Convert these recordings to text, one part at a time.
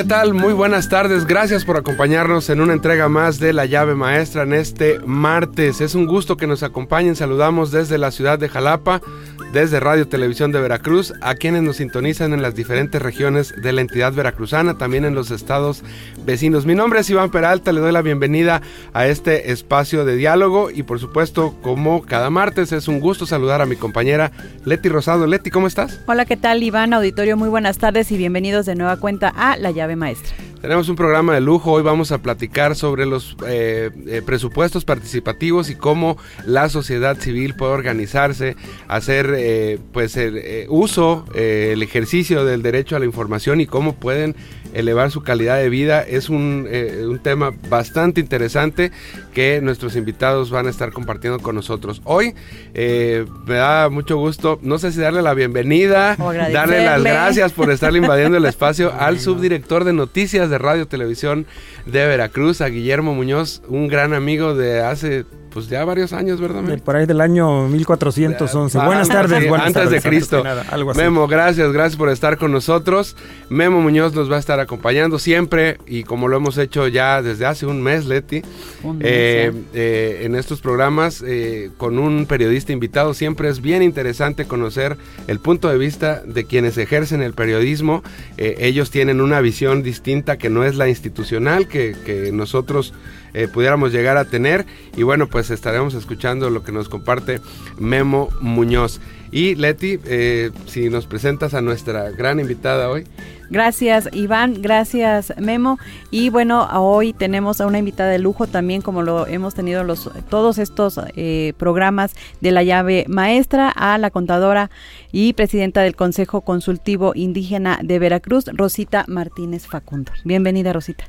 ¿Qué tal? Muy buenas tardes. Gracias por acompañarnos en una entrega más de La llave maestra en este martes. Es un gusto que nos acompañen. Saludamos desde la ciudad de Jalapa, desde Radio Televisión de Veracruz, a quienes nos sintonizan en las diferentes regiones de la entidad veracruzana, también en los estados vecinos. Mi nombre es Iván Peralta, le doy la bienvenida a este espacio de diálogo y por supuesto, como cada martes, es un gusto saludar a mi compañera Leti Rosado. Leti, ¿cómo estás? Hola, ¿qué tal Iván? Auditorio, muy buenas tardes y bienvenidos de nueva cuenta a La llave maestra. Tenemos un programa de lujo, hoy vamos a platicar sobre los eh, eh, presupuestos participativos y cómo la sociedad civil puede organizarse, hacer eh, pues el uso, el ejercicio del derecho a la información y cómo pueden elevar su calidad de vida. Es un, un, tema bastante interesante que nuestros invitados van a estar compartiendo con nosotros. Hoy me da mucho gusto, no sé si darle la bienvenida, darle las gracias por estar invadiendo el espacio al subdirector de noticias de Radio Televisión de Veracruz, a Guillermo Muñoz, un gran amigo de hace pues ya varios años, ¿verdad? por ahí del año 1411. Ah, buenas tardes, buenas antes de Cristo. Memo, gracias, gracias por estar con nosotros. Memo Muñoz nos va a estar acompañando siempre y como lo hemos hecho ya desde hace un mes, Leti, eh, eh, en estos programas eh, con un periodista invitado. Siempre es bien interesante conocer el punto de vista de quienes ejercen el periodismo. ellos tienen una visión distinta que no es la institucional que, que nosotros eh, pudiéramos llegar a tener. Y bueno, pues estaremos escuchando lo que nos comparte Memo Muñoz. Y Leti, eh, si nos presentas a nuestra gran invitada hoy. Gracias Iván, gracias Memo. Y bueno, hoy tenemos a una invitada de lujo también, como lo hemos tenido los todos estos eh, programas de la llave maestra, a la contadora y presidenta del Consejo Consultivo Indígena de Veracruz, Rosita Martínez Facundo. Bienvenida Rosita.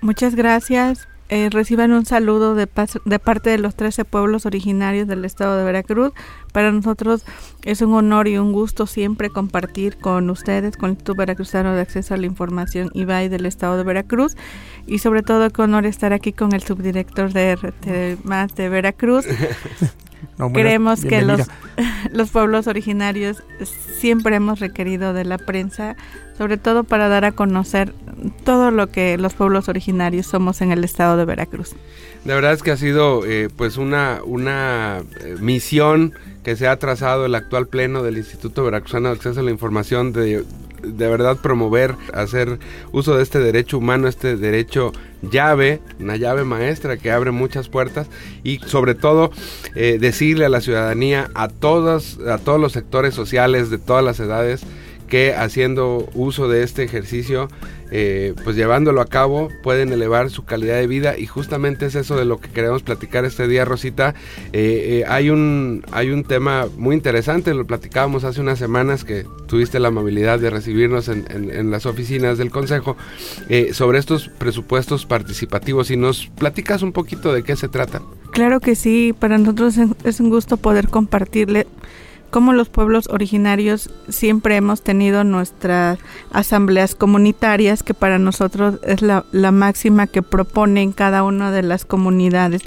Muchas gracias eh, reciban un saludo de, de parte de los 13 pueblos originarios del estado de Veracruz. Para nosotros es un honor y un gusto siempre compartir con ustedes, con el Instituto Veracruzano de Acceso a la Información IBAI del estado de Veracruz y sobre todo qué honor estar aquí con el subdirector de RT más de Veracruz. Creemos que los, los pueblos originarios siempre hemos requerido de la prensa, sobre todo para dar a conocer todo lo que los pueblos originarios somos en el estado de Veracruz. La verdad es que ha sido eh, pues una, una eh, misión que se ha trazado el actual pleno del Instituto Veracruzano de Acceso a la Información de de verdad promover, hacer uso de este derecho humano, este derecho llave, una llave maestra que abre muchas puertas y sobre todo eh, decirle a la ciudadanía, a todos, a todos los sectores sociales de todas las edades, que haciendo uso de este ejercicio, eh, pues llevándolo a cabo, pueden elevar su calidad de vida y justamente es eso de lo que queremos platicar este día, Rosita. Eh, eh, hay, un, hay un tema muy interesante, lo platicábamos hace unas semanas que tuviste la amabilidad de recibirnos en, en las oficinas del Consejo sobre estos presupuestos participativos y nos platicas un poquito de qué se trata. Claro que sí, para nosotros es un gusto poder compartirle como los pueblos originarios siempre hemos tenido nuestras asambleas comunitarias, que para nosotros es la, máxima que proponen cada una de las comunidades.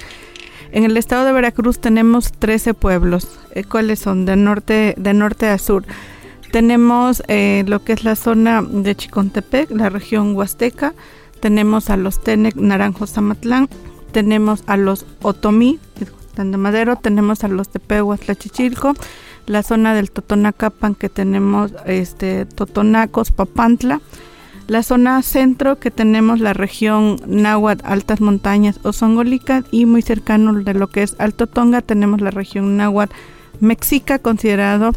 En el estado de Veracruz tenemos 13 pueblos. Eh, ¿Cuáles son? De norte, a sur. Tenemos eh, lo que es la zona de Chicontepec, la región Huasteca. Tenemos a los Tenec, Naranjos, Zamatlán. Tenemos a los Otomí, de Madero. Tenemos a los Tepehuas, Chichilco la zona del Totonacapan que tenemos este Totonacos, Papantla, la zona centro que tenemos la región Náhuatl, Altas Montañas, Ozongolica y muy cercano de lo que es Alto Tonga tenemos la región Náhuatl, Mexica considerado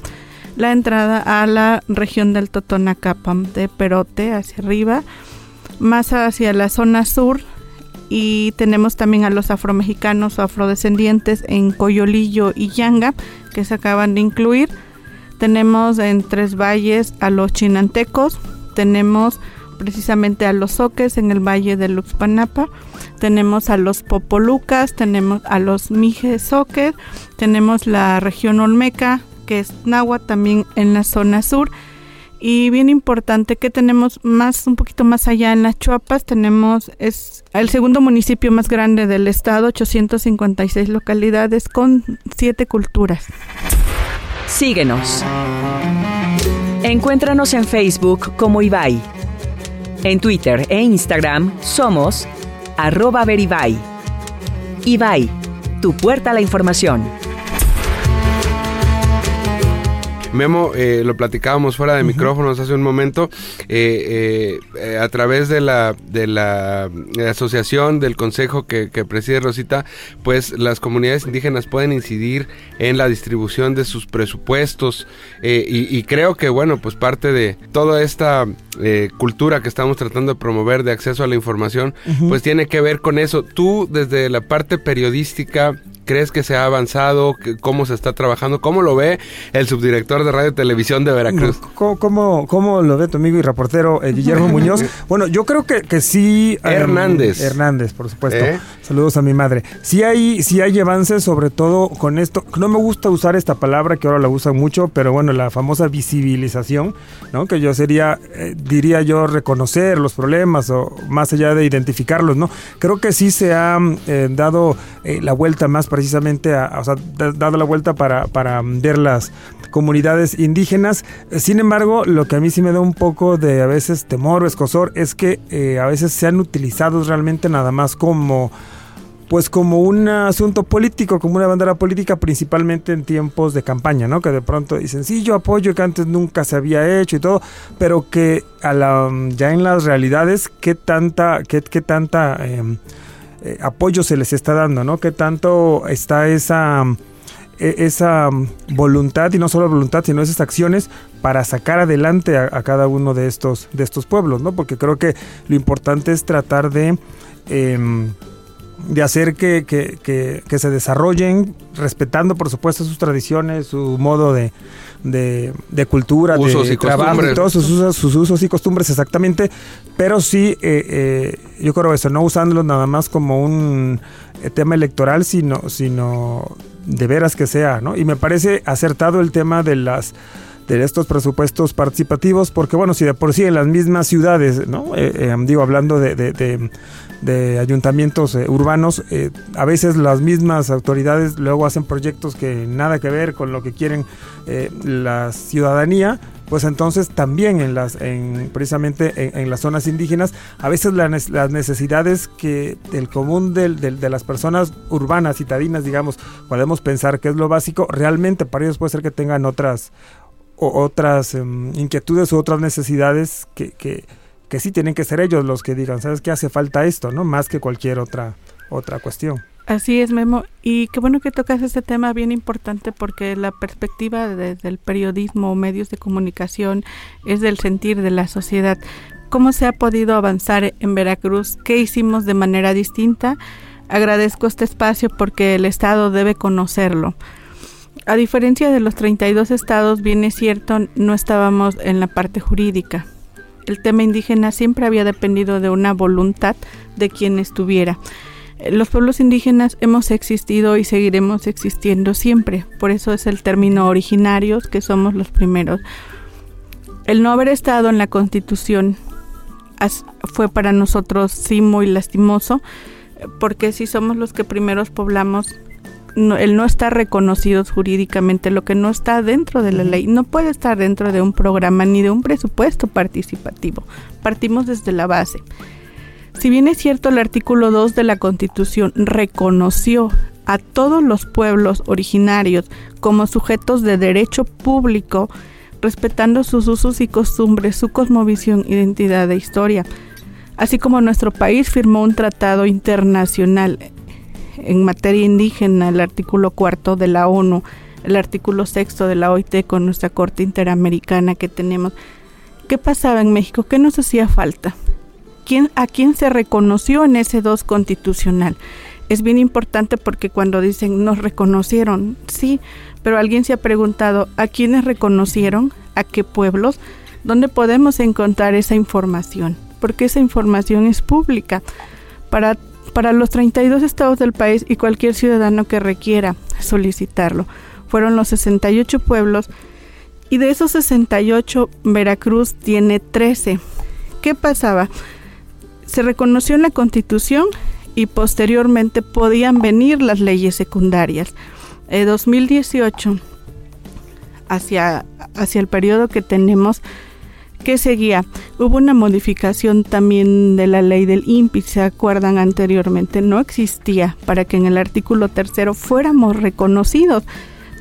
la entrada a la región del Totonacapan de Perote hacia arriba, más hacia la zona sur y tenemos también a los afromexicanos o afrodescendientes en Coyolillo y Yanga que se acaban de incluir. Tenemos en Tres Valles a los chinantecos, tenemos precisamente a los soques en el valle de Luxpanapa, tenemos a los popolucas, tenemos a los mijesoques, tenemos la región olmeca, que es náhuatl también en la zona sur. Y bien importante que tenemos más, un poquito más allá en las Chuapas, tenemos, es el segundo municipio más grande del estado, 856 localidades con siete culturas. Síguenos. Encuéntranos en Facebook como Ibai. En Twitter e Instagram somos arroba. Ibai, tu puerta a la información. Memo, eh, lo platicábamos fuera de micrófonos hace un momento, eh, eh, a través de la, de la, asociación, del consejo que, preside Rosita, pues las comunidades indígenas pueden incidir en la distribución de sus presupuestos y, creo que, bueno, pues parte de toda esta cultura que estamos tratando de promover de acceso a la información, pues tiene que ver con eso. Tú, desde la parte periodística, ¿Crees que se ha avanzado? ¿Cómo se está trabajando? ¿Cómo lo ve el subdirector de Radio y Televisión de Veracruz? ¿Cómo, cómo, lo ve tu amigo y reportero eh, Guillermo Muñoz? Bueno, yo creo que, que sí. Em, Hernández. Hernández, por supuesto. ¿Eh? Saludos a mi madre. Sí hay, sí hay avances, sobre todo con esto. No me gusta usar esta palabra que ahora la usan mucho, pero bueno, la famosa visibilización, ¿no? Que yo sería, eh, diría yo, reconocer los problemas o más allá de identificarlos, ¿no? Creo que sí se ha dado la vuelta más precisamente, a, o sea, dado la vuelta para, para ver las comunidades indígenas. Sin embargo, lo que a mí sí me da un poco de a veces temor o escosor es que eh, a veces se han utilizado realmente nada más como pues como un asunto político, como una bandera política, principalmente en tiempos de campaña, ¿no? Que de pronto dicen, sí, yo apoyo, que antes nunca se había hecho y todo, pero que a la, ya en las realidades, ¿qué tanta, qué, qué tanta em, eh, apoyo se les está dando, ¿no? ¿Qué tanto está esa, e, esa voluntad, y no solo voluntad, sino esas acciones para sacar adelante a, cada uno de estos, de estos pueblos, ¿no? Porque creo que lo importante es tratar de... Em, de hacer que, que, se desarrollen respetando por supuesto sus tradiciones, su modo de, de, cultura, de trabajo, todos sus usos, sus usos y costumbres exactamente, pero sí, eh, eh, yo creo eso, no usándolos nada más como un eh, tema electoral, sino, sino de veras que sea, ¿no? Y me parece acertado el tema de las de estos presupuestos participativos, porque bueno, si de por sí en las mismas ciudades, ¿no? digo, hablando de, de ayuntamientos eh, urbanos, eh, a veces las mismas autoridades luego hacen proyectos que nada que ver con lo que quieren eh, la ciudadanía, pues entonces también en las, en, precisamente en, las zonas indígenas, a veces las necesidades que el común de, de, las personas urbanas, citadinas, digamos, podemos pensar que es lo básico, realmente para ellos puede ser que tengan otras, otras em, inquietudes u otras necesidades que, que que sí tienen que ser ellos los que digan, ¿sabes qué hace falta esto, no? Más que cualquier otra otra cuestión. Así es, Memo. Y qué bueno que tocas este tema bien importante porque la perspectiva del periodismo o medios de comunicación es del sentir de la sociedad. ¿Cómo se ha podido avanzar en Veracruz? ¿Qué hicimos de manera distinta? Agradezco este espacio porque el Estado debe conocerlo. A diferencia de los 32 estados, bien es cierto, no estábamos en la parte jurídica el tema indígena siempre había dependido de una voluntad de quien estuviera. Los pueblos indígenas hemos existido y seguiremos existiendo siempre, por eso es el término originarios que somos los primeros. El no haber estado en la constitución fue para nosotros sí muy lastimoso, porque si somos los que primeros poblamos no, el no está reconocido jurídicamente, lo que no está dentro de la ley, no puede estar dentro de un programa ni de un presupuesto participativo. Partimos desde la base. Si bien es cierto, el artículo 2 de la Constitución reconoció a todos los pueblos originarios como sujetos de derecho público, respetando sus usos y costumbres, su cosmovisión, identidad e historia, así como nuestro país firmó un tratado internacional en materia indígena, el artículo cuarto de la ONU, el artículo sexto de la OIT con nuestra Corte Interamericana que tenemos. ¿Qué pasaba en México? ¿Qué nos hacía falta? ¿Quién, ¿A quién se reconoció en ese 2 constitucional? es bien importante porque cuando dicen nos reconocieron, sí, pero alguien se ha preguntado a quiénes reconocieron, a qué pueblos, dónde podemos encontrar esa información, porque esa información es pública para, para los 32 estados del país y cualquier ciudadano que requiera solicitarlo. Fueron los 68 pueblos y de esos 68 Veracruz tiene 13. ¿Qué pasaba? Se reconoció en la constitución y posteriormente podían venir las leyes secundarias. En 2018, hacia, hacia el periodo que tenemos, que seguía? Hubo una modificación también de la ley del INPI, ¿se acuerdan anteriormente? No existía para que en el artículo tercero fuéramos reconocidos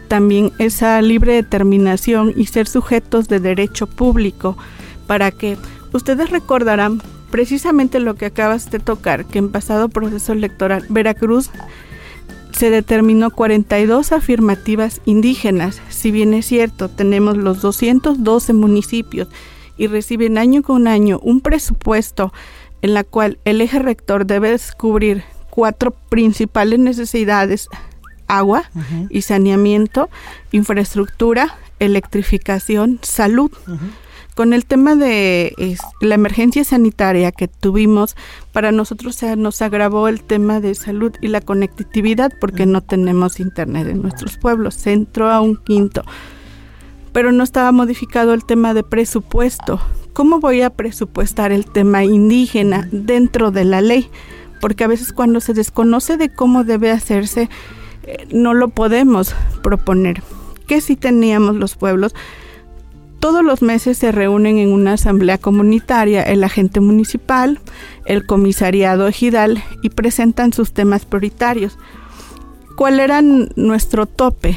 también esa libre determinación y ser sujetos de derecho público para que ustedes recordarán precisamente lo que acabas de tocar, que en pasado proceso electoral Veracruz se determinó 42 afirmativas indígenas. Si bien es cierto, tenemos los 212 municipios y reciben año con año un presupuesto en la cual el eje rector debe cubrir cuatro principales necesidades, agua y saneamiento, infraestructura, electrificación, salud con el tema de la emergencia sanitaria que tuvimos, para nosotros se nos agravó el tema de salud y la conectividad porque no tenemos internet en nuestros pueblos. Se entró a un quinto. Pero no estaba modificado el tema de presupuesto. ¿Cómo voy a presupuestar el tema indígena dentro de la ley? Porque a veces cuando se desconoce de cómo debe hacerse, eh, no lo podemos proponer. Que si teníamos los pueblos, todos los meses se reúnen en una asamblea comunitaria el agente municipal, el comisariado ejidal y presentan sus temas prioritarios. ¿Cuál era nuestro tope?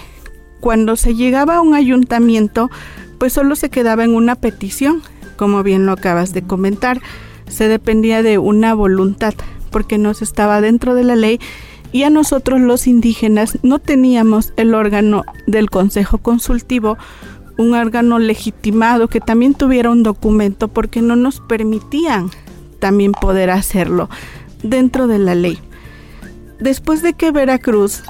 Cuando se llegaba a un ayuntamiento, pues solo se quedaba en una petición, como bien lo acabas de comentar. Se dependía de una voluntad, porque no se estaba dentro de la ley y a nosotros los indígenas no teníamos el órgano del Consejo Consultivo un órgano legitimado que también tuviera un documento porque no nos permitían también poder hacerlo dentro de la ley. Después de que Veracruz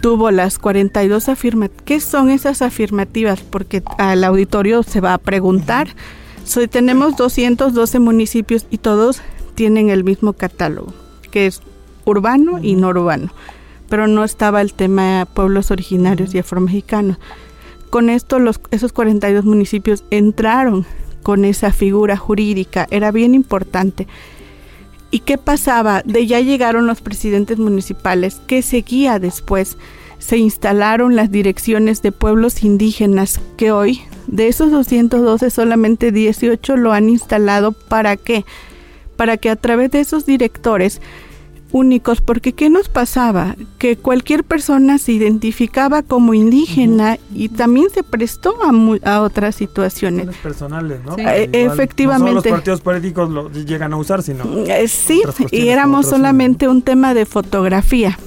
tuvo las 42 afirmativas, ¿qué son esas afirmativas? Porque al auditorio se va a preguntar. Tenemos 212 municipios y todos tienen el mismo catálogo, que es urbano y no urbano, pero no estaba el tema pueblos originarios y afromexicanos. Con esto los, esos 42 municipios entraron con esa figura jurídica, era bien importante. ¿Y qué pasaba? De ya llegaron los presidentes municipales, ¿qué seguía después? Se instalaron las direcciones de pueblos indígenas que hoy, de esos 212, solamente 18 lo han instalado. ¿Para qué? Para que a través de esos directores únicos porque ¿qué nos pasaba? Que cualquier persona se identificaba como indígena y también se prestó a, a otras situaciones. personales, ¿no? Eh, efectivamente. No los partidos políticos lo llegan a usar, sino... Eh, sí, y éramos solamente un tema de fotografía.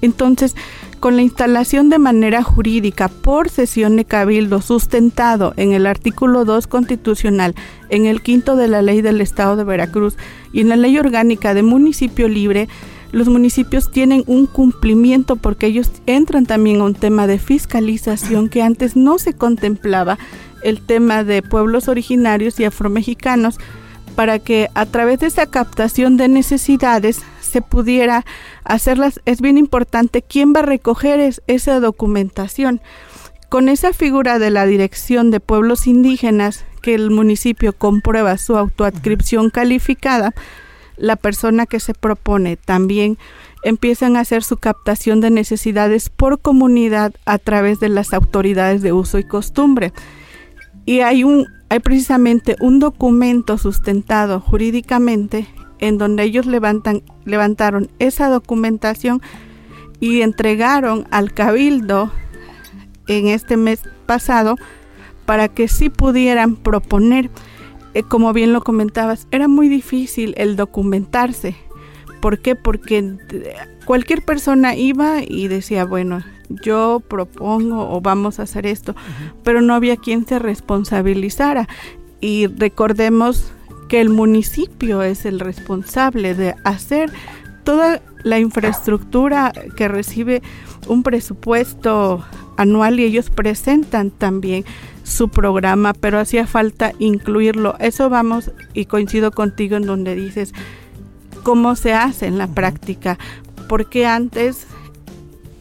Entonces, con la instalación de manera jurídica por sesión de cabildo sustentado en el artículo 2 constitucional, en el quinto de la ley del Estado de Veracruz y en la ley orgánica de municipio libre, los municipios tienen un cumplimiento porque ellos entran también a un tema de fiscalización que antes no se contemplaba, el tema de pueblos originarios y afromexicanos, para que a través de esa captación de necesidades se pudiera hacerlas, es bien importante quién va a recoger esa documentación. Con esa figura de la Dirección de Pueblos Indígenas, que el municipio comprueba su autoadscripción calificada, la persona que se propone también empiezan a hacer su captación de necesidades por comunidad a través de las autoridades de uso y costumbre. Y hay un hay precisamente un documento sustentado jurídicamente en donde ellos levantan, levantaron esa documentación y entregaron al cabildo en este mes pasado para que sí pudieran proponer, eh, como bien lo comentabas, era muy difícil el documentarse. ¿Por qué? Porque eh, cualquier persona iba y decía, bueno, yo propongo o vamos a hacer esto, pero no había quien se responsabilizara. Y recordemos que el municipio es el responsable de hacer toda la infraestructura que recibe un presupuesto anual y ellos presentan también su programa, pero hacía falta incluirlo. Eso vamos y coincido contigo en donde dices cómo se hace en la práctica, porque antes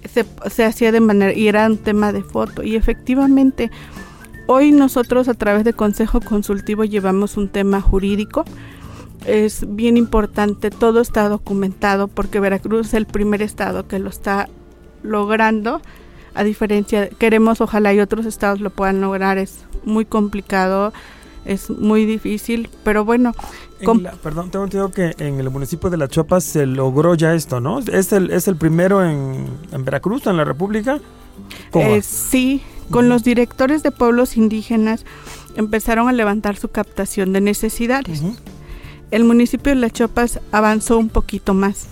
se, se hacía de manera y era un tema de foto y efectivamente hoy nosotros a través de Consejo Consultivo llevamos un tema jurídico es bien importante, todo está documentado porque Veracruz es el primer estado que lo está logrando. A diferencia, queremos, ojalá y otros estados lo puedan lograr, es muy complicado, es muy difícil, pero bueno. perdón, tengo entendido que en el municipio de La Chopa se logró ya esto, ¿no? ¿Es el, es el primero en, en Veracruz, en la República? Eh, sí, con los directores de pueblos indígenas empezaron a levantar su captación de necesidades el municipio de Las Chopas avanzó un poquito más.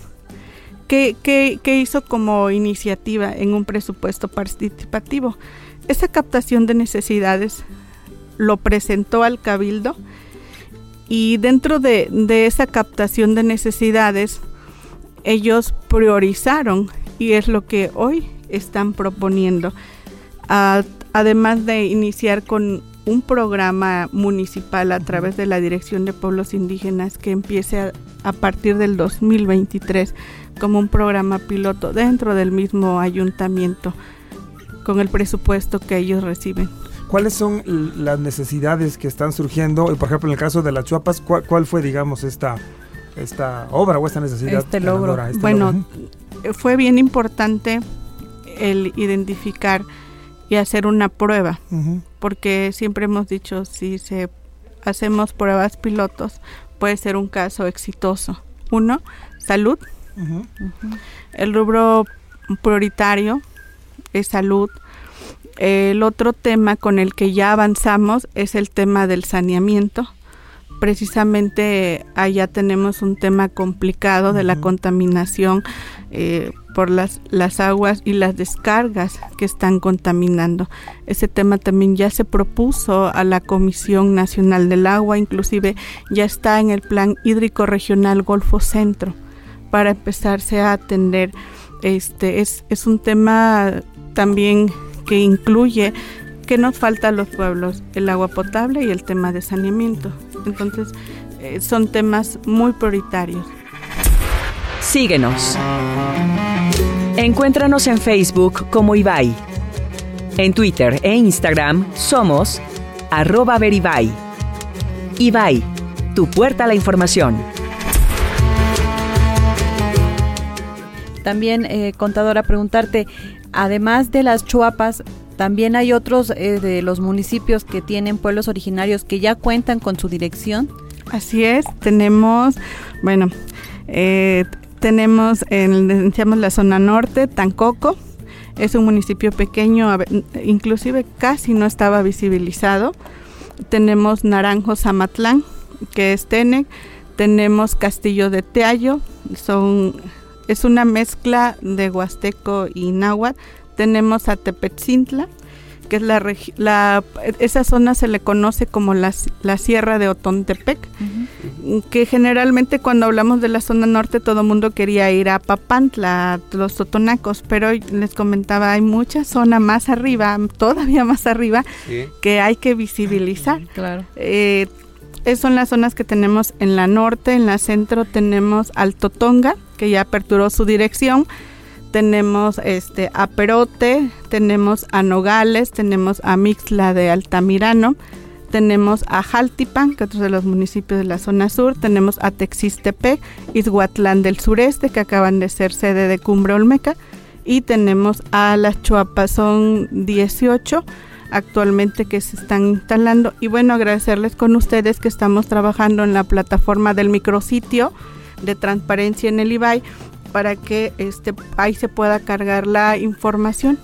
¿Qué, hizo como iniciativa en un presupuesto participativo? Esa captación de necesidades lo presentó al cabildo y dentro de, esa captación de necesidades ellos priorizaron y es lo que hoy están proponiendo. Además de iniciar con un programa municipal a través de la Dirección de Pueblos Indígenas que empiece a, partir del 2023 como un programa piloto dentro del mismo ayuntamiento con el presupuesto que ellos reciben. ¿Cuáles son las necesidades que están surgiendo? Por ejemplo, en el caso de las Chuapas, ¿cuál, fue, digamos, esta, esta obra o esta necesidad? Este logro. Este bueno, fue bien importante el identificar y hacer una prueba, porque siempre hemos dicho si se hacemos pruebas pilotos puede ser un caso exitoso. Uno, salud. El rubro prioritario es salud. El otro tema con el que ya avanzamos es el tema del saneamiento. Precisamente allá tenemos un tema complicado de la contaminación eh, por las, las aguas y las descargas que están contaminando. Ese tema también ya se propuso a la Comisión Nacional del Agua, inclusive ya está en el Plan Hídrico Regional Golfo Centro para empezarse a atender. Este es, es un tema también que incluye que nos falta a los pueblos, el agua potable y el tema de saneamiento. Entonces, eh, son temas muy prioritarios. Síguenos. Encuéntranos en Facebook como Ibai. En Twitter e Instagram somos arroba veribai. Ibai, tu puerta a la información. También, eh, contadora, preguntarte, además de las chuapas, también hay otros eh, de los municipios que tienen pueblos originarios que ya cuentan con su dirección. Así es, tenemos, bueno, eh, tenemos, en, la zona norte, Tancoco, es un municipio pequeño, inclusive casi no estaba visibilizado. Tenemos Naranjo Zamatlán, que es Tenec. Tenemos Castillo de Teayo, son, es una mezcla de Huasteco y Náhuatl. Tenemos a Tepetzintla, que es la, la esa zona se le conoce como la, la Sierra de Otontepec, que generalmente cuando hablamos de la zona norte todo el mundo quería ir a Papantla, los Totonacos, pero les comentaba, hay mucha zona más arriba, todavía más arriba, que hay que visibilizar. Claro. Eh, son las zonas que tenemos en la norte, en la centro tenemos Alto Tonga, que ya aperturó su dirección, tenemos este a Perote, tenemos a Nogales, tenemos a Mixla de Altamirano, tenemos a Jaltipan, que es otro de los municipios de la zona sur, tenemos a Texistepec, Izhuatlán del sureste, que acaban de ser sede de Cumbre Olmeca, y tenemos a las Chuapas, son 18 actualmente que se están instalando. Y bueno, agradecerles con ustedes que estamos trabajando en la plataforma del micrositio de transparencia en el IBAI para que este ahí se pueda cargar la información.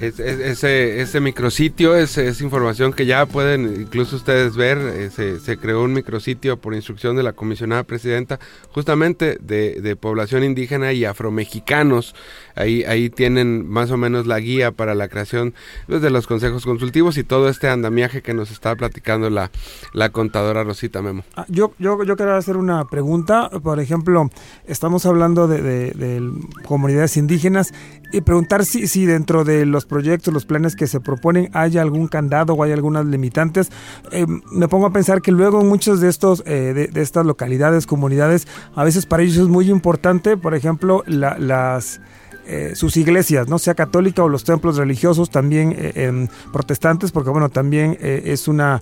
Ese, ese micrositio es, es, información que ya pueden incluso ustedes ver. Eh, se, se, creó un micrositio por instrucción de la comisionada presidenta, justamente de, de población indígena y afromexicanos. Ahí, ahí tienen más o menos la guía para la creación pues, de los consejos consultivos y todo este andamiaje que nos está platicando la, la contadora Rosita Memo. Ah, yo, yo, yo quiero hacer una pregunta. Por ejemplo, estamos hablando de, de, de comunidades indígenas y preguntar si, si dentro de los proyectos, los planes que se proponen, hay algún candado o hay algunas limitantes. Eh, me pongo a pensar que luego en muchos de estos, eh, de, estas localidades, comunidades, a veces para ellos es muy importante, por ejemplo, la, las eh, sus iglesias, no sea católica o los templos religiosos también eh, protestantes, porque bueno, también eh, es una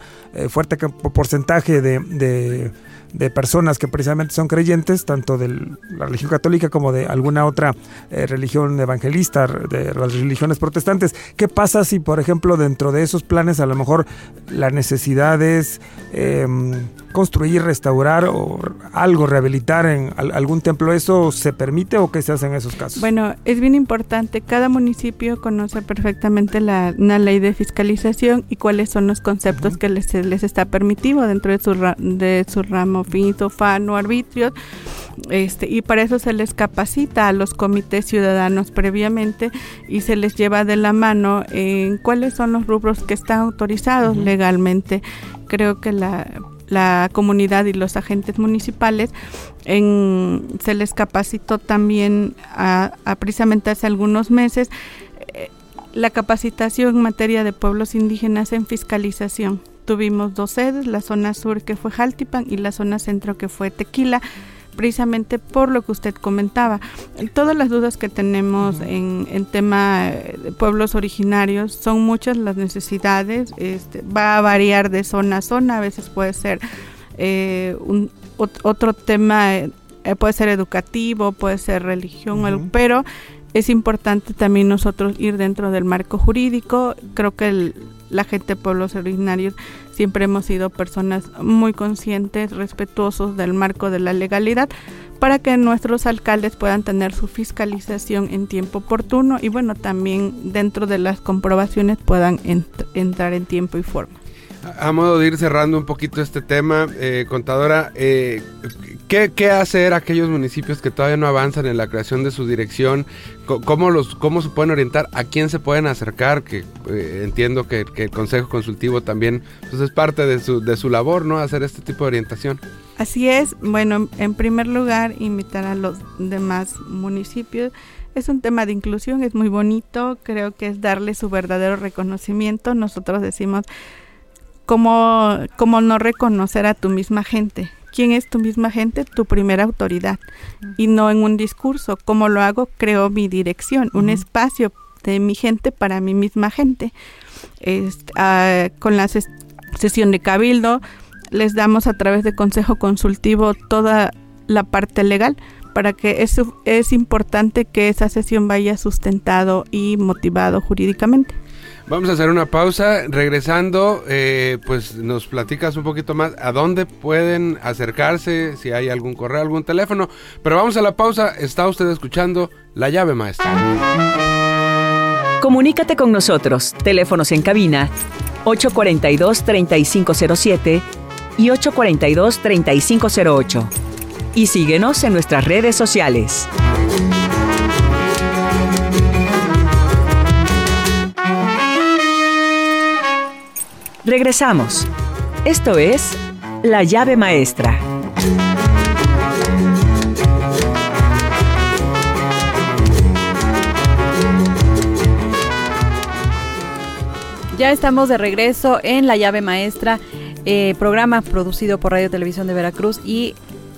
fuerte porcentaje de de personas que precisamente son creyentes, tanto de la religión católica como de alguna otra eh, religión evangelista, de las religiones protestantes. ¿Qué pasa si, por ejemplo, dentro de esos planes a lo mejor la necesidad es eh, construir, restaurar o algo, rehabilitar en algún templo? ¿Eso se permite o qué se hace en esos casos? Bueno, es bien importante. Cada municipio conoce perfectamente la, una ley de fiscalización y cuáles son los conceptos uh -huh. que les, les está permitido dentro de su, de su ramo finito, fano, arbitrio, este, y para eso se les capacita a los comités ciudadanos previamente y se les lleva de la mano en cuáles son los rubros que están autorizados uh -huh. legalmente. Creo que la la comunidad y los agentes municipales en, se les capacitó también a, precisamente hace algunos meses eh, la capacitación en materia de pueblos indígenas en fiscalización. Tuvimos dos sedes, la zona sur que fue Jaltipan y la zona centro que fue Tequila, precisamente por lo que usted comentaba. Todas las dudas que tenemos en el tema de pueblos originarios son muchas las necesidades, este, va a variar de zona a zona, a veces puede ser eh, un, otro tema, eh, puede ser educativo, puede ser religión, uh -huh. pero es importante también nosotros ir dentro del marco jurídico. Creo que el, la gente de pueblos originarios siempre hemos sido personas muy conscientes, respetuosos del marco de la legalidad para que nuestros alcaldes puedan tener su fiscalización en tiempo oportuno y bueno, también dentro de las comprobaciones puedan ent entrar en tiempo y forma. A modo de ir cerrando un poquito este tema, eh, contadora, eh, ¿qué, ¿qué, hacer aquellos municipios que todavía no avanzan en la creación de su dirección? ¿Cómo, los, cómo se pueden orientar? ¿A quién se pueden acercar? Que eh, entiendo que, que, el Consejo Consultivo también pues es parte de su, de su labor, ¿no? Hacer este tipo de orientación. Así es. Bueno, en primer lugar, invitar a los demás municipios es un tema de inclusión, es muy bonito, creo que es darle su verdadero reconocimiento. Nosotros decimos, ¿cómo, cómo no reconocer a tu misma gente? ¿Quién es tu misma gente? Tu primera autoridad. Y no en un discurso. ¿Cómo lo hago? Creo mi dirección, un uh -huh. espacio de mi gente para mi misma gente. Uh, con la ses sesión de cabildo les damos a través de consejo consultivo toda la parte legal para que es, es importante que esa sesión vaya sustentado y motivado jurídicamente. Vamos a hacer una pausa. Regresando, eh, pues nos platicas un poquito más a dónde pueden acercarse, si hay algún correo, algún teléfono. Pero vamos a la pausa. Está usted escuchando La Llave Maestra. Comunícate con nosotros. Teléfonos en cabina 842-3507 y 842-3508. Y síguenos en nuestras redes sociales. Regresamos. Esto es La llave maestra. Ya estamos de regreso en La llave maestra, eh, programa producido por Radio Televisión de Veracruz y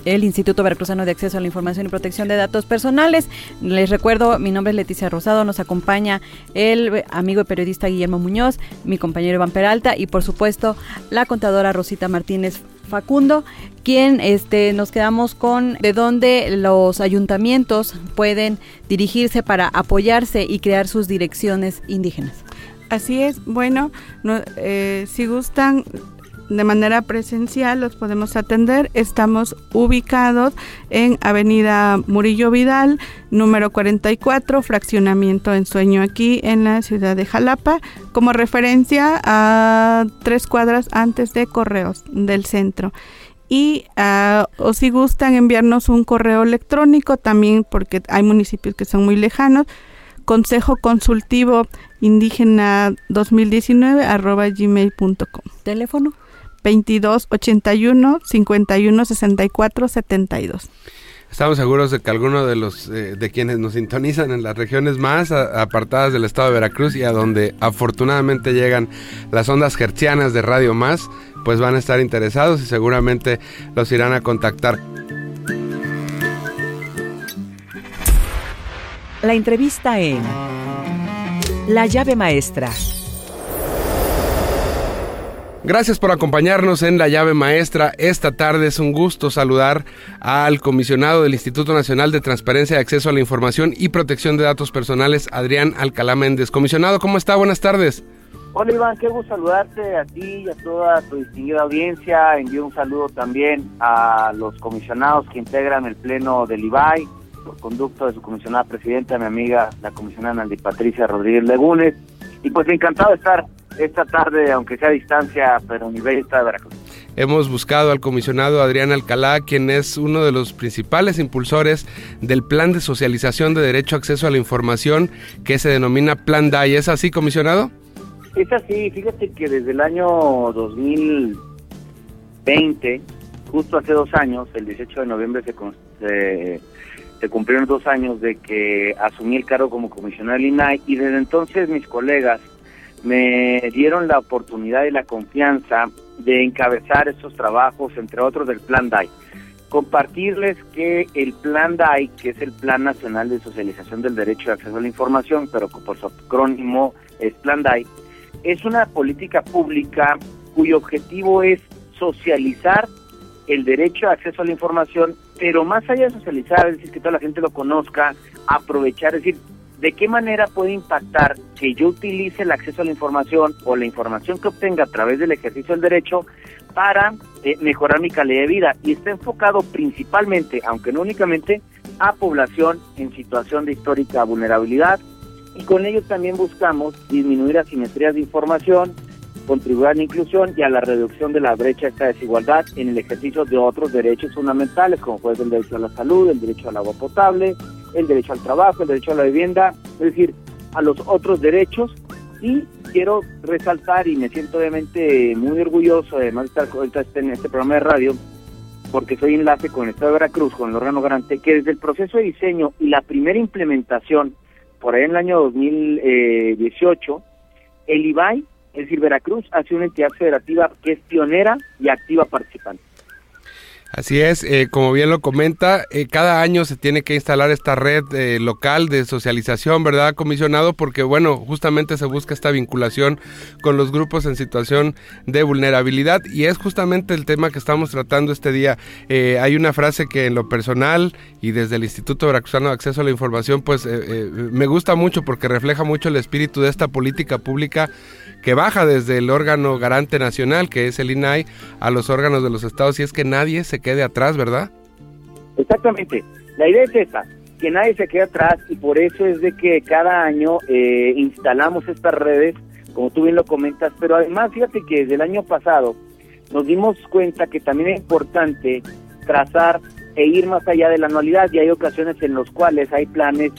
el Instituto Veracruzano de Acceso a la Información y Protección de Datos Personales. Les recuerdo, mi nombre es Leticia Rosado, nos acompaña el amigo y periodista Guillermo Muñoz, mi compañero Iván Peralta y por supuesto la contadora Rosita Martínez Facundo, quien este, nos quedamos con de dónde los ayuntamientos pueden dirigirse para apoyarse y crear sus direcciones indígenas. Así es, bueno, no, eh, si gustan de manera presencial los podemos atender. Estamos ubicados en Avenida Murillo Vidal, número 44, fraccionamiento en sueño aquí en la ciudad de Jalapa, como referencia a tres cuadras antes de Correos del centro. Y ah, o si gustan enviarnos un correo electrónico también, porque hay municipios que son muy lejanos, consejo consultivo indígena 2019 arroba gmail.com. ¿Teléfono? 22 81 51 64 72. Estamos seguros de que algunos de los eh, de quienes nos sintonizan en las regiones más apartadas del estado de Veracruz y a donde afortunadamente llegan las ondas hertzianas de Radio Más, pues van a estar interesados y seguramente los irán a contactar. La entrevista en La llave maestra. Gracias por acompañarnos en La llave maestra. Esta tarde es un gusto saludar al comisionado del Instituto Nacional de Transparencia y Acceso a la Información y Protección de Datos Personales, Adrián Alcalá Méndez. Comisionado, ¿cómo está? Buenas tardes. Hola Iván, qué gusto saludarte a ti y a toda tu distinguida audiencia. Envío un saludo también a los comisionados que integran el pleno del IBAI, por conducto de su comisionada presidenta, mi amiga, la comisionada Nandy Patricia Rodríguez Legunes. Y pues encantado de estar esta tarde, aunque sea a distancia, pero a nivel de Veracruz. Hemos buscado al comisionado Adrián Alcalá, quien es uno de los principales impulsores del plan de socialización de derecho a acceso a la información que se denomina Plan DAI. ¿Es así, comisionado? Es así, fíjate que desde el año 2020, justo hace dos años, el 18 de noviembre se, se se cumplieron dos años de que asumí el cargo como comisionado del INAI y desde entonces mis colegas me dieron la oportunidad y la confianza de encabezar estos trabajos, entre otros del Plan DAI. Compartirles que el Plan DAI, que es el Plan Nacional de Socialización del Derecho de Acceso a la Información, pero por su acrónimo es Plan DAI, es una política pública cuyo objetivo es socializar el derecho a acceso a la información, pero más allá de socializar, es decir, que toda la gente lo conozca, aprovechar, es decir, de qué manera puede impactar que yo utilice el acceso a la información o la información que obtenga a través del ejercicio del derecho para eh, mejorar mi calidad de vida. Y está enfocado principalmente, aunque no únicamente, a población en situación de histórica vulnerabilidad. Y con ello también buscamos disminuir asimetrías de información, contribuir a la inclusión y a la reducción de la brecha, esta desigualdad en el ejercicio de otros derechos fundamentales, como puede ser el derecho a la salud, el derecho al agua potable, el derecho al trabajo, el derecho a la vivienda, es decir, a los otros derechos. Y quiero resaltar, y me siento obviamente muy orgulloso, además de estar en este programa de radio, porque soy enlace con el Estado de Veracruz, con el órgano garante, que desde el proceso de diseño y la primera implementación, por ahí en el año 2018, el IBAI es decir, Veracruz ha sido una entidad federativa que es pionera y activa participante. Así es, eh, como bien lo comenta, eh, cada año se tiene que instalar esta red eh, local de socialización, ¿verdad, comisionado? Porque, bueno, justamente se busca esta vinculación con los grupos en situación de vulnerabilidad y es justamente el tema que estamos tratando este día. hay una frase que en lo personal y desde el Instituto Veracruzano de Acceso a la Información, pues me gusta mucho porque refleja mucho el espíritu de esta política pública que baja desde el órgano garante nacional, que es el INAI, a los órganos de los estados, y es que nadie se quede atrás, ¿verdad? Exactamente. La idea es esa, que nadie se quede atrás, y por eso es de que cada año eh, instalamos estas redes, como tú bien lo comentas, pero además fíjate que desde el año pasado nos dimos cuenta que también es importante trazar e ir más allá de la anualidad, y hay ocasiones en las cuales hay planes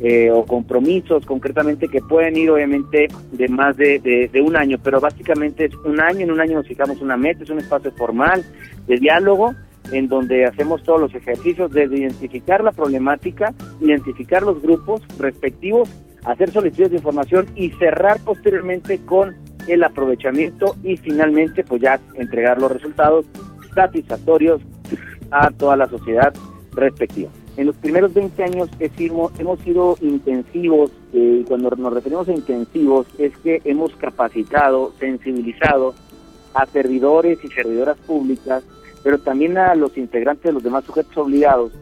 eh, o compromisos concretamente que pueden ir obviamente de más de, de, un año, pero básicamente es un año, en un año nos fijamos una meta, es un espacio formal de diálogo en donde hacemos todos los ejercicios desde identificar la problemática, identificar los grupos respectivos, hacer solicitudes de información y cerrar posteriormente con el aprovechamiento y finalmente pues ya entregar los resultados satisfactorios a toda la sociedad respectiva. En los primeros 20 años hemos sido intensivos, eh, y cuando nos referimos a intensivos es que hemos capacitado, sensibilizado a servidores y servidoras públicas, pero también a los integrantes de los demás sujetos obligados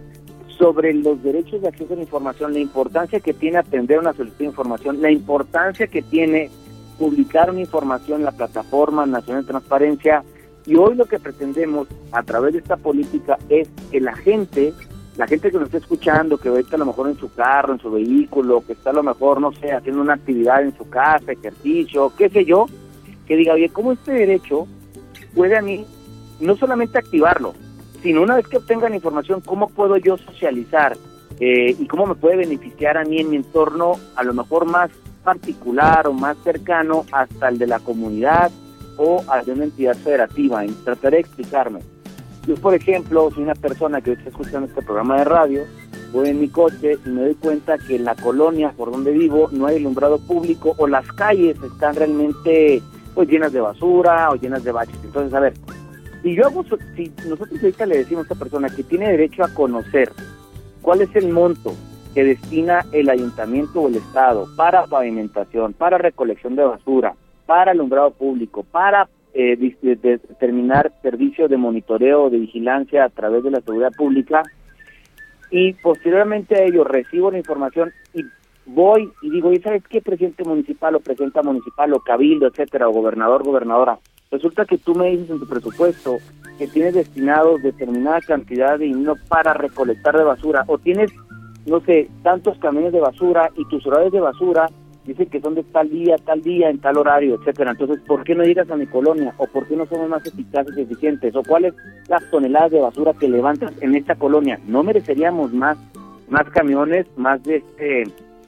sobre los derechos de acceso a la información, la importancia que tiene atender una solicitud de información, la importancia que tiene publicar una información en la plataforma nacional de transparencia, Y hoy lo que pretendemos a través de esta política es que la gente, la gente que nos está escuchando, que está a lo mejor en su carro, en su vehículo, que está a lo mejor, no sé, haciendo una actividad en su casa, ejercicio, qué sé yo, que diga, oye, ¿cómo este derecho puede a mí no solamente activarlo, sino una vez que obtenga la información, cómo puedo yo socializar eh, y cómo me puede beneficiar a mí en mi entorno, a lo mejor más particular o más cercano hasta el de la comunidad o al de una entidad federativa. Y trataré de explicarme. Yo, por ejemplo, soy una persona que está escuchando este programa de radio, voy en mi coche y me doy cuenta que en la colonia por donde vivo no hay alumbrado público o las calles están realmente pues llenas de basura o llenas de baches. Entonces, a ver, si yo hago, si nosotros ahorita le decimos a esta persona que tiene derecho a conocer cuál es el monto que destina el ayuntamiento o el estado para pavimentación, para recolección de basura, para alumbrado público, para eh, determinar servicios de monitoreo o de vigilancia a través de la seguridad pública y posteriormente a ello recibo la información y voy y digo, ¿y sabes qué presidente municipal o presidenta municipal o cabildo, etcétera, o gobernador, gobernadora? Resulta que tú me dices en tu presupuesto que tienes destinado determinada cantidad de dinero para recolectar de basura o tienes, no sé, tantos camiones de basura y tus horarios de basura dicen que son de tal día, tal día, en tal horario, etcétera. Entonces, ¿por qué no llegas a mi colonia? ¿O por qué no somos más eficaces y eficientes? ¿O cuáles las toneladas de basura que levantas en esta colonia? ¿No mereceríamos más, más camiones, más de este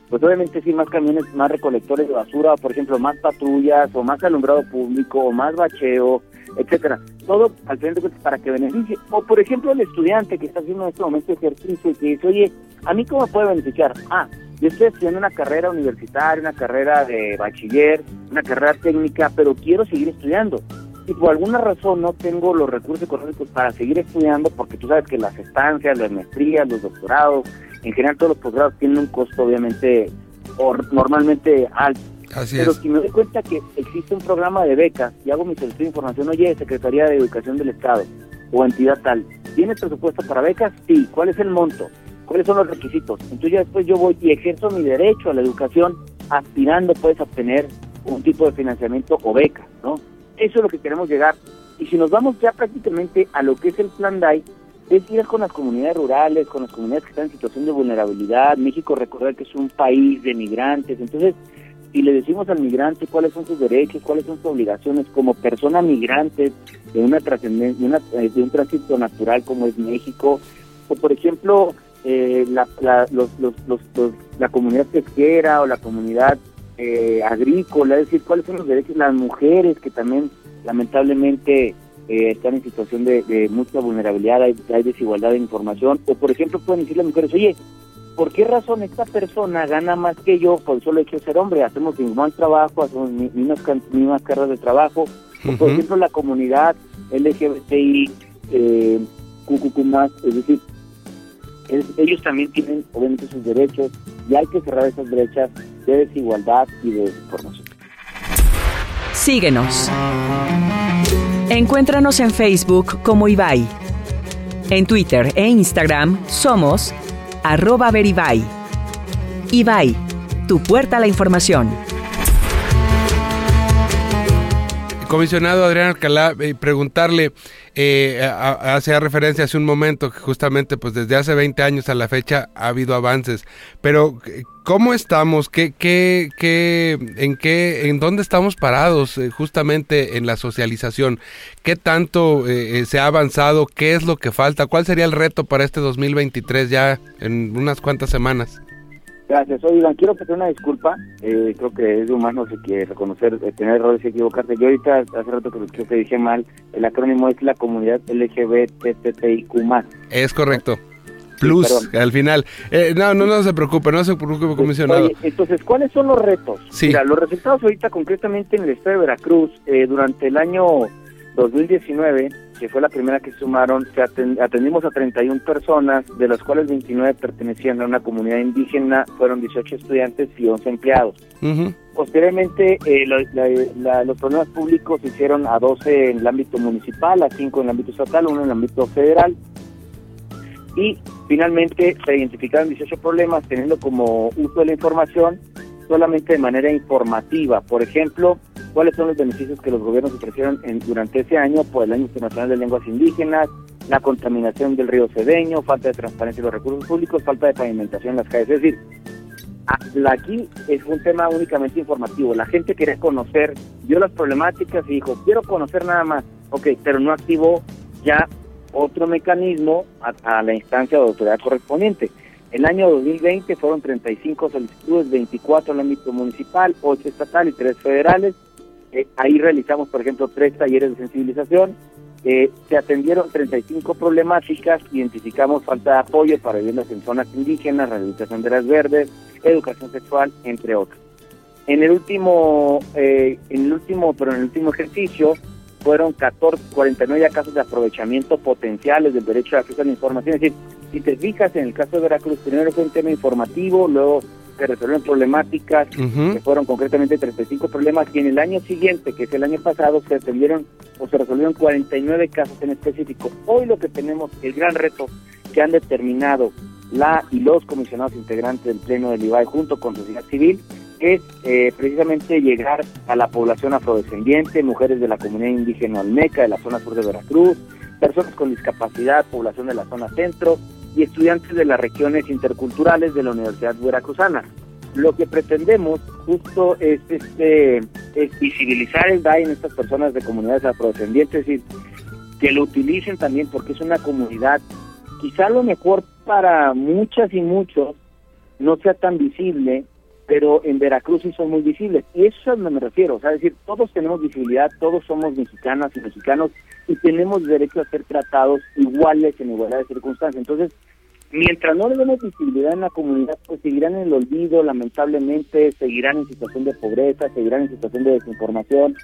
pues obviamente sí más camiones, más recolectores de basura, o por ejemplo más patrullas, o más alumbrado público, o más bacheo, etcétera. Todo al frente para que beneficie. O por ejemplo el estudiante que está haciendo en este momento ejercicio y que dice, oye, ¿a mí cómo puede beneficiar? Ah, yo estoy estudiando una carrera universitaria, una carrera de bachiller, una carrera técnica, pero quiero seguir estudiando. Y por alguna razón no tengo los recursos económicos para seguir estudiando, porque tú sabes que las estancias, las maestrías, los doctorados, en general todos los posgrados tienen un costo obviamente o normalmente alto. Pero si me doy cuenta que existe un programa de becas y hago mi solicitud de información, oye, Secretaría de Educación del Estado o entidad tal, ¿tiene presupuesto para becas? Sí. ¿Cuál es el monto? ¿Cuáles son los requisitos? Entonces ya después yo voy y ejerzo mi derecho a la educación aspirando pues a obtener un tipo de financiamiento o beca, ¿no? Eso es lo que queremos llegar. Y si nos vamos ya prácticamente a lo que es el Plan DAI, es ir con las comunidades rurales, con las comunidades que están en situación de vulnerabilidad. México, recordar que es un país de migrantes. Entonces, si le decimos al migrante cuáles son sus derechos, cuáles son sus obligaciones como persona migrante de una de, de, un tránsito natural como es México, o por ejemplo, eh, la, la, los, los, la comunidad pesquera o la comunidad eh, agrícola, es decir, cuáles son los derechos de las mujeres que también lamentablemente eh, están en situación de, mucha vulnerabilidad, hay, desigualdad de información, o por ejemplo pueden decir las mujeres, oye, ¿por qué razón esta persona gana más que yo por solo hecho de ser hombre? Hacemos el mismo trabajo, hacemos mismas, mismas cargas de trabajo, o por ejemplo la comunidad LGBTI, eh, más, es decir, ellos también tienen obviamente sus derechos y hay que cerrar esas brechas de desigualdad y de desinformación. Síguenos. Encuéntranos en Facebook como Ibai. En Twitter e Instagram somos arroba veribai. Ibai, tu puerta a la información. Comisionado Adrián Alcalá, eh, preguntarle, eh, hace referencia hace un momento que justamente pues desde hace 20 años a la fecha ha habido avances, pero ¿cómo estamos? ¿Qué, qué, qué, en qué, en dónde estamos parados eh, justamente en la socialización? ¿Qué tanto eh, se ha avanzado? ¿Qué es lo que falta? ¿Cuál sería el reto para este 2023 ya en unas cuantas semanas? Gracias. Oigan, quiero pedir una disculpa. Eh, creo que es humano si quiere reconocer, eh, tener errores y equivocarse. Yo ahorita, hace rato que, que dije mal, el acrónimo es la comunidad LGBTTIQ+. Es correcto. Plus, al final. Eh, no, no, no se preocupe, no se preocupe, comisionado. entonces, ¿cuáles son los retos? Sí. Mira, los resultados ahorita concretamente en el estado de Veracruz, durante el año 2019 que fue la primera que sumaron, se atendimos a 31 personas, de las cuales 29 pertenecían a una comunidad indígena, fueron 18 estudiantes y 11 empleados. Posteriormente, eh, los problemas públicos se hicieron a 12 en el ámbito municipal, a 5 en el ámbito estatal, uno en el ámbito federal. Y finalmente se identificaron 18 problemas teniendo como uso de la información solamente de manera informativa. Por ejemplo, cuáles son los beneficios que los gobiernos ofrecieron en, durante ese año por el Año Internacional de Lenguas Indígenas, la contaminación del río Cedeño, falta de transparencia de los recursos públicos, falta de pavimentación en las calles. Es decir, aquí es un tema únicamente informativo. La gente quería conocer, vio las problemáticas y dijo, quiero conocer nada más. Ok, pero no activó ya otro mecanismo a, la instancia de autoridad correspondiente. El año 2020 fueron 35 solicitudes, 24 en el ámbito municipal, 8 estatal y 3 federales. Eh, ahí realizamos, por ejemplo, tres talleres de sensibilización. Eh, se atendieron 35 problemáticas, identificamos falta de apoyo para viviendas en zonas indígenas, rehabilitación de las verdes, educación sexual, entre otros. En el último, eh, en el último, pero en el último ejercicio fueron 14, 49 casos de aprovechamiento potenciales del derecho de acceso a la información. Es decir, si te fijas en el caso de Veracruz, primero fue un tema informativo, luego se resolvieron problemáticas, que fueron concretamente 35 problemas, y en el año siguiente, que es el año pasado, se atendieron o se resolvieron 49 casos en específico. Hoy lo que tenemos, el gran reto que han determinado la y los comisionados integrantes del Pleno del IBAE junto con sociedad civil es eh, precisamente llegar a la población afrodescendiente, mujeres de la comunidad indígena olmeca de la zona sur de Veracruz, personas con discapacidad, población de la zona centro y estudiantes de las regiones interculturales de la Universidad Veracruzana. Lo que pretendemos justo es, este, es visibilizar el DAI en estas personas de comunidades afrodescendientes y que lo utilicen también porque es una comunidad, quizá lo mejor para muchas y muchos no sea tan visible, pero en Veracruz sí son muy visibles. Y eso es a me refiero, o sea, es decir, todos tenemos visibilidad, todos somos mexicanas y mexicanos y tenemos derecho a ser tratados iguales en igualdad de circunstancias. Entonces, mientras no le demos visibilidad en la comunidad, pues seguirán en el olvido, lamentablemente, seguirán en situación de pobreza, seguirán en situación de desinformación.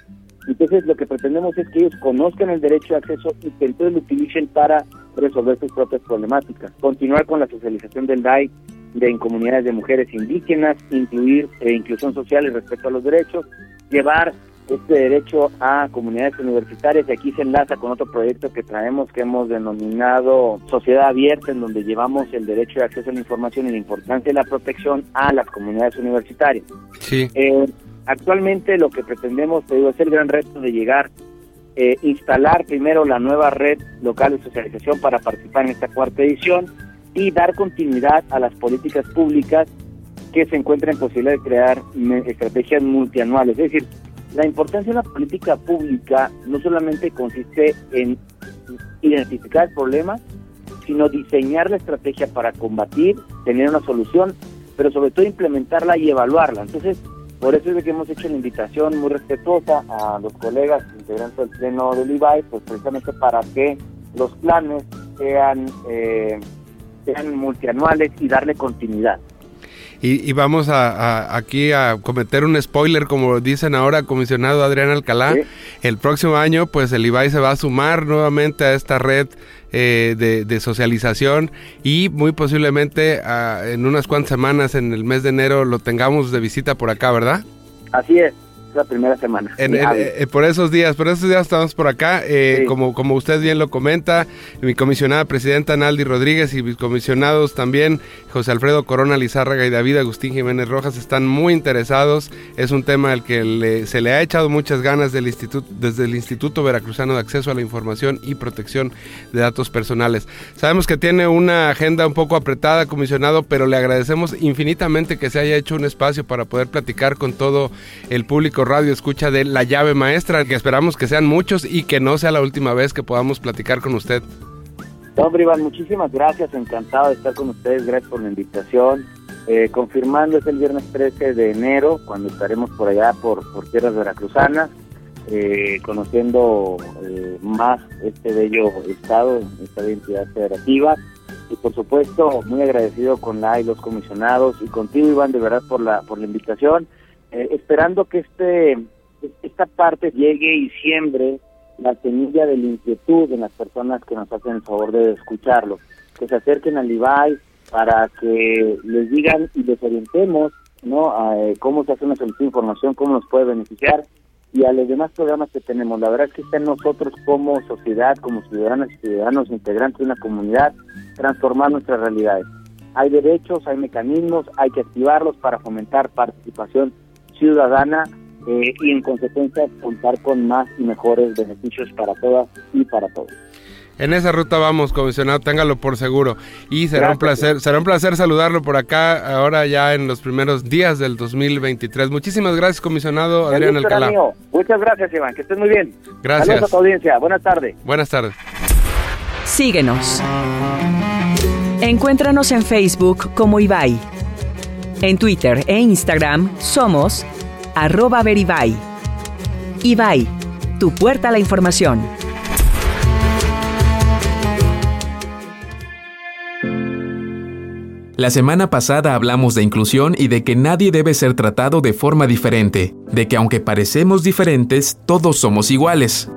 Entonces, lo que pretendemos es que ellos conozcan el derecho de acceso y que entonces lo utilicen para resolver sus propias problemáticas. Continuar con la socialización del DAI de en comunidades de mujeres indígenas, incluir eh, inclusión social y respeto a los derechos, llevar este derecho a comunidades universitarias y aquí se enlaza con otro proyecto que traemos que hemos denominado Sociedad Abierta, en donde llevamos el derecho de acceso a la información y la importancia de la protección a las comunidades universitarias. Sí. Eh, actualmente lo que pretendemos, te digo, es el gran reto de llegar, eh, instalar primero la nueva red local de socialización para participar en esta cuarta edición y dar continuidad a las políticas públicas que se encuentran en posibilidad de crear estrategias multianuales. Es decir, la importancia de una política pública no solamente consiste en identificar el problema, sino diseñar la estrategia para combatir, tener una solución, pero sobre todo implementarla y evaluarla. Entonces, por eso es que hemos hecho la invitación muy respetuosa a los colegas integrantes del Pleno del IBAI, pues precisamente para que los planes sean, eh, sean multianuales y darle continuidad. Y, vamos a, aquí a cometer un spoiler, como dicen ahora, comisionado Adrián Alcalá. El próximo año, pues el IBAI se va a sumar nuevamente a esta red eh, de, socialización y muy posiblemente ah, en unas cuantas semanas, en el mes de enero, lo tengamos de visita por acá, ¿verdad? Así es la primera semana. Eh, por esos días, por esos días estamos por acá. Eh, como, como usted bien lo comenta, mi comisionada presidenta Naldi Rodríguez y mis comisionados también, José Alfredo Corona Lizárraga y David Agustín Jiménez Rojas, están muy interesados. Es un tema al que se le ha echado muchas ganas del instituto, desde el Instituto Veracruzano de Acceso a la Información y Protección de Datos Personales. Sabemos que tiene una agenda un poco apretada, comisionado, pero le agradecemos infinitamente que se haya hecho un espacio para poder platicar con todo el público Radio Escucha de La Llave Maestra, que esperamos que sean muchos y que no sea la última vez que podamos platicar con usted. Hombre, Iván, muchísimas gracias, encantado de estar con ustedes, gracias por la invitación. Eh, confirmando, es el viernes 13 de enero, cuando estaremos por allá, por, por tierras veracruzanas, eh, conociendo eh, más este bello estado, esta entidad federativa. Y por supuesto, muy agradecido con la y los comisionados y contigo, Iván, de verdad, por la, por la invitación. Eh, esperando que este esta parte llegue y siembre la semilla de la inquietud en las personas que nos hacen el favor de escucharlo, que se acerquen al IBAI para que les digan y les orientemos no a, eh, cómo se hace una solicitud de información, cómo nos puede beneficiar y a los demás programas que tenemos. La verdad es que está en nosotros como sociedad, como ciudadanas y ciudadanos integrantes de una comunidad, transformar nuestras realidades. hay derechos, hay mecanismos, hay que activarlos para fomentar participación ciudadana eh, y en consecuencia contar con más y mejores beneficios para todas y para todos. En esa ruta vamos, comisionado, téngalo por seguro. Y será un placer, será un placer saludarlo por acá ahora ya en los primeros días del 2023. Muchísimas gracias, comisionado Adrián Alcalá. Muchas gracias, Iván, que estés muy bien. Gracias. Saludos a tu audiencia. Buenas tardes. Buenas tardes. Síguenos. Encuéntranos en Facebook como Ibai. En Twitter e Instagram somos arroba. Ibai, tu puerta a la información. La semana pasada hablamos de inclusión y de que nadie debe ser tratado de forma diferente, de que aunque parecemos diferentes, todos somos iguales.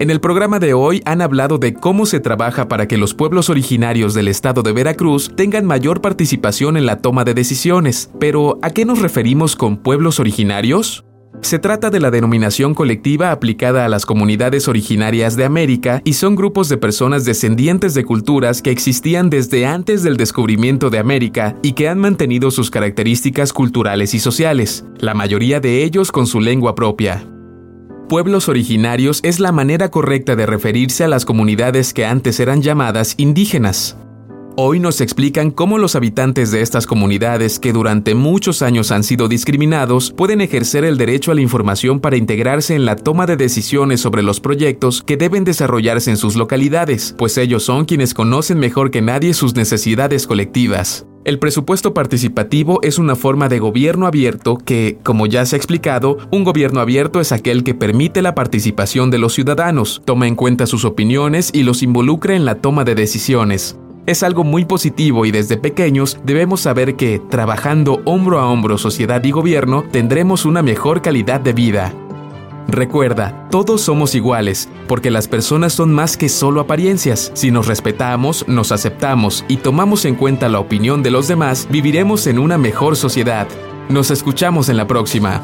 En el programa de hoy han hablado de cómo se trabaja para que los pueblos originarios del estado de Veracruz tengan mayor participación en la toma de decisiones. Pero, ¿a qué nos referimos con pueblos originarios? Se trata de la denominación colectiva aplicada a las comunidades originarias de América y son grupos de personas descendientes de culturas que existían desde antes del descubrimiento de América y que han mantenido sus características culturales y sociales, la mayoría de ellos con su lengua propia. Pueblos originarios es la manera correcta de referirse a las comunidades que antes eran llamadas indígenas. Hoy nos explican cómo los habitantes de estas comunidades que durante muchos años han sido discriminados pueden ejercer el derecho a la información para integrarse en la toma de decisiones sobre los proyectos que deben desarrollarse en sus localidades, pues ellos son quienes conocen mejor que nadie sus necesidades colectivas. El presupuesto participativo es una forma de gobierno abierto que, como ya se ha explicado, un gobierno abierto es aquel que permite la participación de los ciudadanos, toma en cuenta sus opiniones y los involucra en la toma de decisiones. Es algo muy positivo y desde pequeños debemos saber que, trabajando hombro a hombro sociedad y gobierno, tendremos una mejor calidad de vida. Recuerda, todos somos iguales, porque las personas son más que solo apariencias. Si nos respetamos, nos aceptamos y tomamos en cuenta la opinión de los demás, viviremos en una mejor sociedad. Nos escuchamos en la próxima.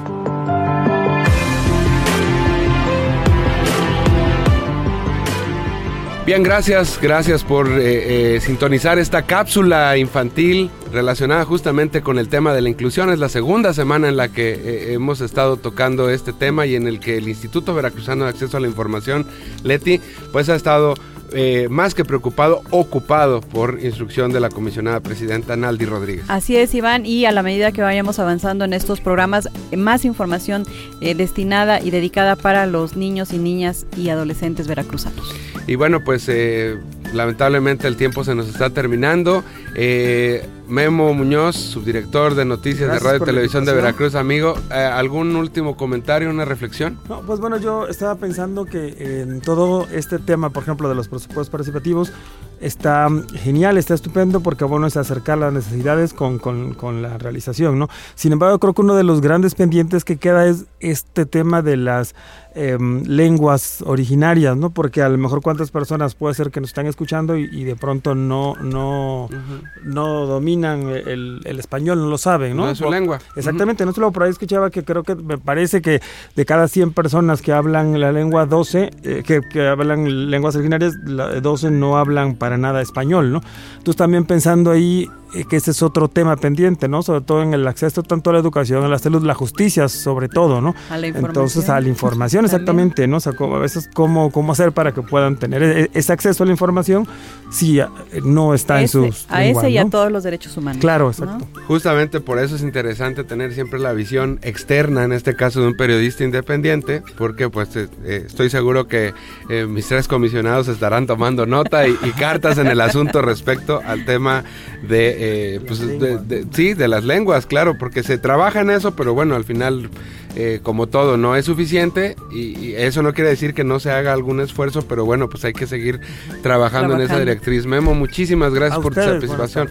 Bien, gracias, gracias por eh, eh, sintonizar esta cápsula infantil relacionada justamente con el tema de la inclusión. Es la segunda semana en la que eh, hemos estado tocando este tema y en el que el Instituto Veracruzano de Acceso a la Información, Leti, pues ha estado eh, más que preocupado, ocupado por instrucción de la comisionada presidenta Naldi Rodríguez. Así es, Iván, y a la medida que vayamos avanzando en estos programas, más información eh, destinada y dedicada para los niños y niñas y adolescentes veracruzanos. Y bueno, pues eh, lamentablemente el tiempo se nos está terminando. Eh, Memo Muñoz, subdirector de Noticias de Radio y Televisión de Veracruz, amigo, eh, ¿algún último comentario, una reflexión? No, pues bueno, yo estaba pensando que en todo este tema, por ejemplo, de los presupuestos participativos, está genial, está estupendo porque bueno es acercar las necesidades con, con, con, la realización, ¿no? Sin embargo, creo que uno de los grandes pendientes que queda es este tema de las eh, lenguas originarias, ¿no? Porque a lo mejor cuántas personas puede ser que nos están escuchando y, y de pronto no, no, uh -huh. no dominan el, el, español, no lo saben, ¿no? No es su lengua. Exactamente, uh -huh. no solo por ahí escuchaba que creo que me parece que de cada 100 personas que hablan la lengua 12, eh, que, que, hablan lenguas originarias, la, 12 no hablan para nada español, ¿no? Entonces también pensando ahí que ese es otro tema pendiente, ¿no? Sobre todo en el acceso tanto a la educación, a la salud, la justicia sobre todo, ¿no? A la Entonces a la información exactamente, ¿no? O sea, como, a veces cómo, cómo hacer para que puedan tener e, ese acceso a la información si no está ese, en sus A ese y ¿no? a todos los derechos humanos. Claro, exacto. ¿no? Justamente por eso es interesante tener siempre la visión externa, en este caso de un periodista independiente, porque pues eh, estoy seguro que eh, mis tres comisionados estarán tomando nota y, y cartas en el asunto respecto al tema de, eh, pues, de, de, sí, de las lenguas, claro, porque se trabaja en eso, pero bueno, al final, eh, como todo, no es suficiente y, y, eso no quiere decir que no se haga algún esfuerzo, pero bueno, pues hay que seguir trabajando, trabajando. en esa directriz. Memo, muchísimas gracias A por ustedes, tu participación.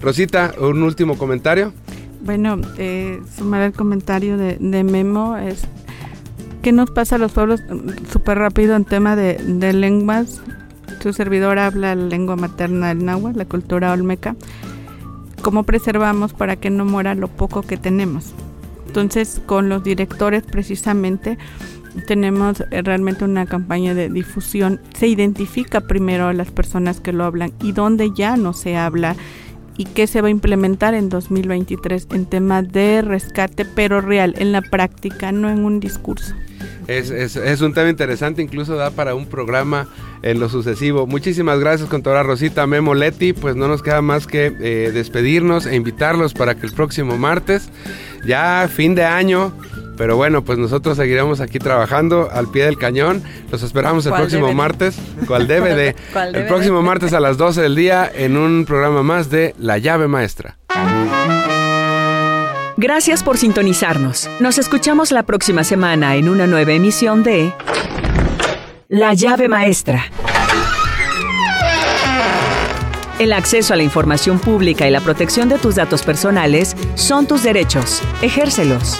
Rosita, un último comentario. Bueno, eh, sumar el comentario de, de Memo es ¿qué nos pasa a los pueblos súper rápido en tema de, de lenguas? Su servidor habla la lengua materna del náhuatl, la cultura olmeca. ¿Cómo preservamos para que no muera lo poco que tenemos? Entonces, con los directores precisamente tenemos eh, realmente una campaña de difusión. Se identifica primero a las personas que lo hablan y donde ya no se habla y qué se va a implementar en 2023 en tema de rescate, pero real, en la práctica, no en un discurso. Es, un tema interesante, incluso da para un programa en lo sucesivo. Muchísimas gracias, contadora Rosita Memo Leti. Pues no nos queda más que eh, despedirnos e invitarlos para que el próximo martes, ya fin de año, pero bueno, pues nosotros seguiremos aquí trabajando al pie del cañón. Los esperamos el próximo martes. ¿Cuál DVD? el próximo martes a las 12 del día en un programa más de La llave maestra. Gracias por sintonizarnos. Nos escuchamos la próxima semana en una nueva emisión de La llave maestra. El acceso a la información pública y la protección de tus datos personales son tus derechos. Ejércelos.